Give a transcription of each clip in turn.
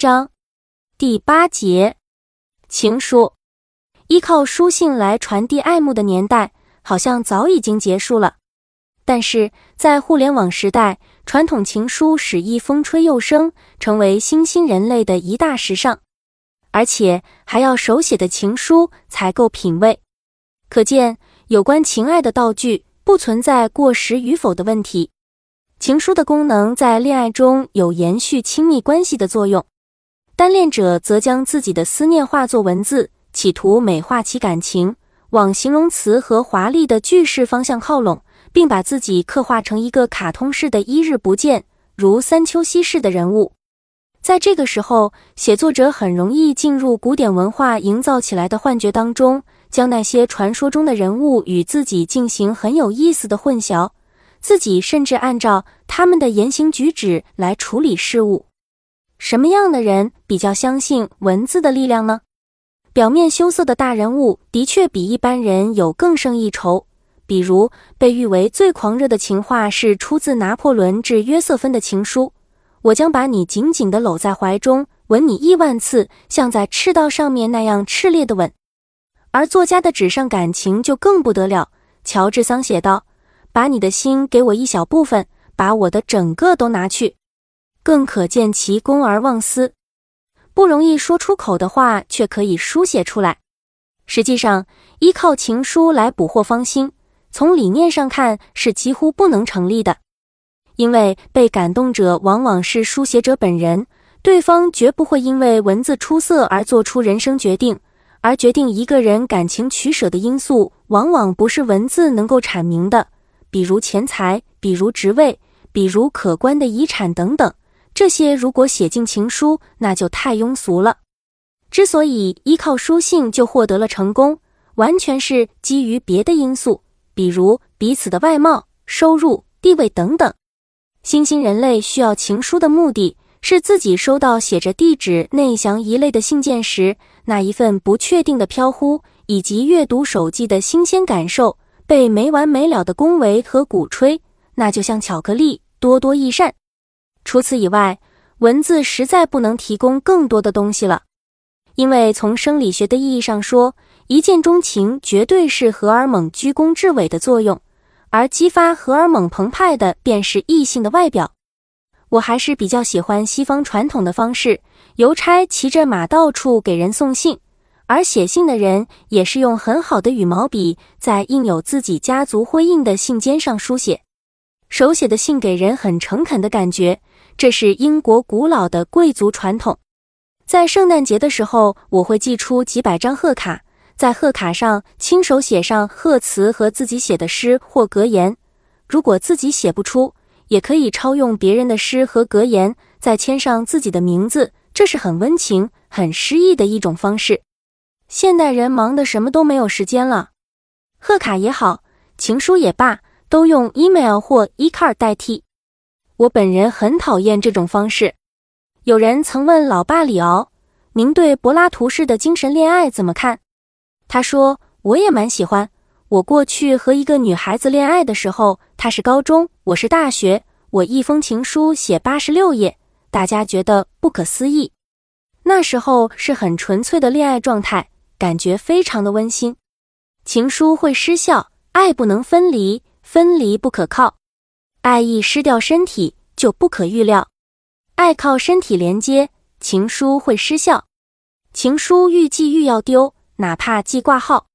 章第八节，情书。依靠书信来传递爱慕的年代，好像早已经结束了。但是在互联网时代，传统情书使意风吹又生，成为新兴人类的一大时尚。而且还要手写的情书才够品味。可见，有关情爱的道具不存在过时与否的问题。情书的功能在恋爱中有延续亲密关系的作用，单恋者则将自己的思念化作文字，企图美化其感情，往形容词和华丽的句式方向靠拢，并把自己刻画成一个卡通式的一日不见，如三秋稀式的人物。在这个时候，写作者很容易进入古典文化营造起来的幻觉当中，将那些传说中的人物与自己进行很有意思的混淆。自己甚至按照他们的言行举止来处理事物。什么样的人比较相信文字的力量呢？表面羞涩的大人物的确比一般人有更胜一筹。比如，被誉为最狂热的情话是出自拿破仑致约瑟芬的情书：“我将把你紧紧地搂在怀中，吻你亿万次，像在赤道上面那样炽烈的吻。”而作家的纸上感情就更不得了。乔治桑写道。把你的心给我一小部分，把我的整个都拿去，更可见其公而忘私。不容易说出口的话，却可以书写出来。实际上，依靠情书来捕获芳心，从理念上看是几乎不能成立的。因为被感动者往往是书写者本人，对方绝不会因为文字出色而做出人生决定。而决定一个人感情取舍的因素，往往不是文字能够阐明的。比如钱财，比如职位，比如可观的遗产等等，这些如果写进情书，那就太庸俗了。之所以依靠书信就获得了成功，完全是基于别的因素，比如彼此的外貌、收入、地位等等。新兴人类需要情书的目的是自己收到写着地址、内详一类的信件时，那一份不确定的飘忽，以及阅读手记的新鲜感受。被没完没了的恭维和鼓吹，那就像巧克力，多多益善。除此以外，文字实在不能提供更多的东西了。因为从生理学的意义上说，一见钟情绝对是荷尔蒙居功至伟的作用，而激发荷尔蒙澎湃的便是异性的外表。我还是比较喜欢西方传统的方式，邮差骑着马到处给人送信。而写信的人也是用很好的羽毛笔，在印有自己家族徽印的信笺上书写。手写的信给人很诚恳的感觉，这是英国古老的贵族传统。在圣诞节的时候，我会寄出几百张贺卡，在贺卡上亲手写上贺词和自己写的诗或格言。如果自己写不出，也可以抄用别人的诗和格言，再签上自己的名字，这是很温情、很诗意的一种方式。现代人忙得什么都没有时间了，贺卡也好，情书也罢，都用 email 或 e-card 代替。我本人很讨厌这种方式。有人曾问老爸李敖：“您对柏拉图式的精神恋爱怎么看？”他说：“我也蛮喜欢。我过去和一个女孩子恋爱的时候，她是高中，我是大学，我一封情书写八十六页，大家觉得不可思议。那时候是很纯粹的恋爱状态。”感觉非常的温馨，情书会失效，爱不能分离，分离不可靠，爱意失掉身体就不可预料，爱靠身体连接，情书会失效，情书愈寄愈要丢，哪怕寄挂号，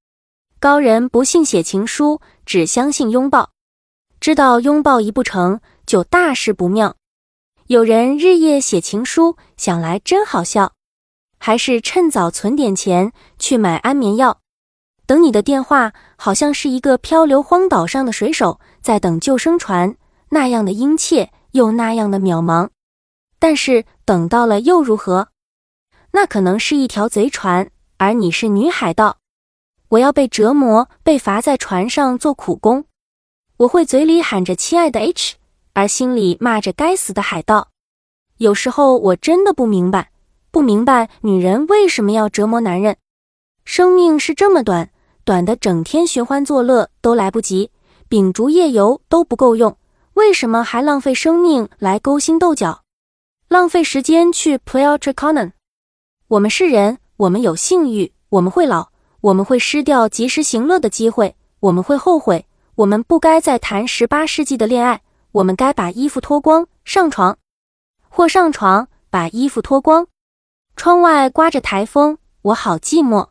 高人不信写情书，只相信拥抱，知道拥抱一不成就大事不妙，有人日夜写情书，想来真好笑。还是趁早存点钱去买安眠药，等你的电话好像是一个漂流荒岛上的水手在等救生船，那样的殷切又那样的渺茫。但是等到了又如何？那可能是一条贼船，而你是女海盗。我要被折磨，被罚在船上做苦工。我会嘴里喊着亲爱的 H，而心里骂着该死的海盗。有时候我真的不明白。不明白女人为什么要折磨男人？生命是这么短，短的整天寻欢作乐都来不及，秉烛夜游都不够用，为什么还浪费生命来勾心斗角？浪费时间去 play u l t r a c o n n 我们是人，我们有性欲，我们会老，我们会失掉及时行乐的机会，我们会后悔，我们不该再谈十八世纪的恋爱，我们该把衣服脱光上床，或上床把衣服脱光。窗外刮着台风，我好寂寞。